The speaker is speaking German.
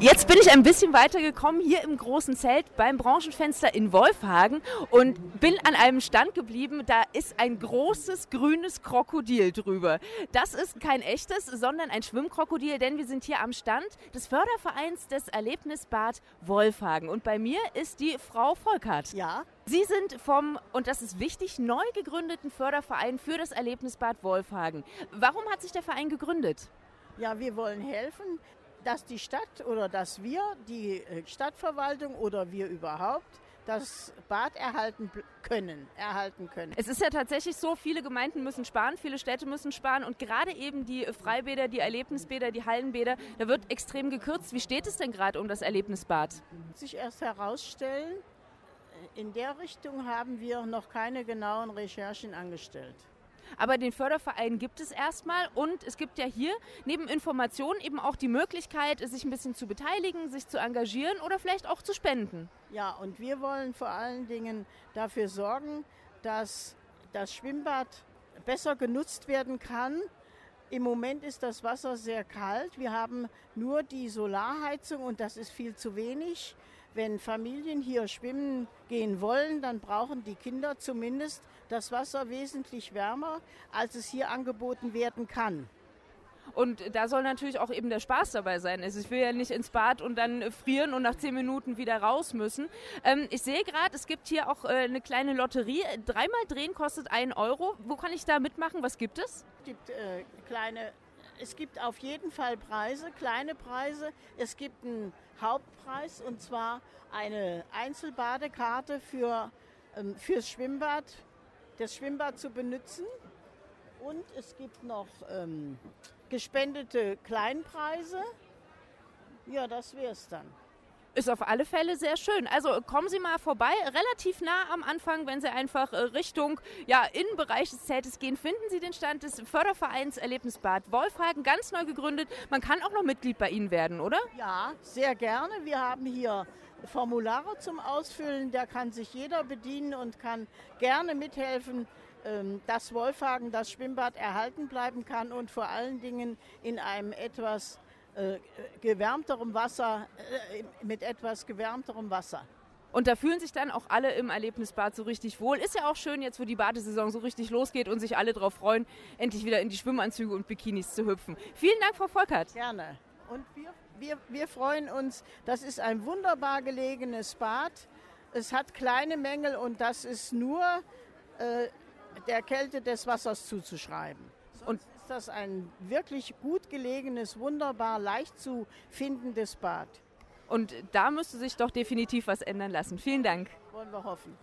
Jetzt bin ich ein bisschen weitergekommen hier im großen Zelt beim Branchenfenster in Wolfhagen und bin an einem Stand geblieben. Da ist ein großes grünes Krokodil drüber. Das ist kein echtes, sondern ein Schwimmkrokodil, denn wir sind hier am Stand des Fördervereins des Erlebnisbad Wolfhagen. Und bei mir ist die Frau Volkert. Ja. Sie sind vom, und das ist wichtig, neu gegründeten Förderverein für das Erlebnisbad Wolfhagen. Warum hat sich der Verein gegründet? Ja, wir wollen helfen, dass die Stadt oder dass wir, die äh, Stadtverwaltung oder wir überhaupt, das Bad erhalten können, erhalten können. Es ist ja tatsächlich so, viele Gemeinden müssen sparen, viele Städte müssen sparen und gerade eben die Freibäder, die Erlebnisbäder, die Hallenbäder, da wird extrem gekürzt. Wie steht es denn gerade um das Erlebnisbad? Sich erst herausstellen, in der Richtung haben wir noch keine genauen Recherchen angestellt. Aber den Förderverein gibt es erstmal und es gibt ja hier neben Informationen eben auch die Möglichkeit, sich ein bisschen zu beteiligen, sich zu engagieren oder vielleicht auch zu spenden. Ja, und wir wollen vor allen Dingen dafür sorgen, dass das Schwimmbad besser genutzt werden kann. Im Moment ist das Wasser sehr kalt. Wir haben nur die Solarheizung und das ist viel zu wenig. Wenn Familien hier schwimmen gehen wollen, dann brauchen die Kinder zumindest das Wasser wesentlich wärmer, als es hier angeboten werden kann. Und da soll natürlich auch eben der Spaß dabei sein. Also ich will ja nicht ins Bad und dann frieren und nach zehn Minuten wieder raus müssen. Ähm, ich sehe gerade, es gibt hier auch äh, eine kleine Lotterie. Dreimal drehen kostet einen Euro. Wo kann ich da mitmachen? Was gibt es? Es gibt äh, kleine es gibt auf jeden Fall Preise, kleine Preise. Es gibt einen Hauptpreis und zwar eine Einzelbadekarte für, ähm, fürs Schwimmbad, das Schwimmbad zu benutzen. Und es gibt noch ähm, gespendete Kleinpreise. Ja, das wäre es dann ist auf alle Fälle sehr schön. Also kommen Sie mal vorbei, relativ nah am Anfang, wenn Sie einfach äh, Richtung ja, Innenbereich des Zeltes gehen, finden Sie den Stand des Fördervereins Erlebnisbad Wolfhagen, ganz neu gegründet. Man kann auch noch Mitglied bei Ihnen werden, oder? Ja, sehr gerne. Wir haben hier Formulare zum Ausfüllen, da kann sich jeder bedienen und kann gerne mithelfen, ähm, dass Wolfhagen das Schwimmbad erhalten bleiben kann und vor allen Dingen in einem etwas gewärmterem Wasser, äh, mit etwas gewärmterem Wasser. Und da fühlen sich dann auch alle im Erlebnisbad so richtig wohl. Ist ja auch schön jetzt, wo die Badesaison so richtig losgeht und sich alle darauf freuen, endlich wieder in die Schwimmanzüge und Bikinis zu hüpfen. Vielen Dank, Frau Volkert. Gerne. Und wir, wir, wir freuen uns, das ist ein wunderbar gelegenes Bad. Es hat kleine Mängel und das ist nur äh, der Kälte des Wassers zuzuschreiben. Und ist das ein wirklich gut gelegenes, wunderbar leicht zu findendes Bad. Und da müsste sich doch definitiv was ändern lassen. Vielen Dank. Wollen wir hoffen.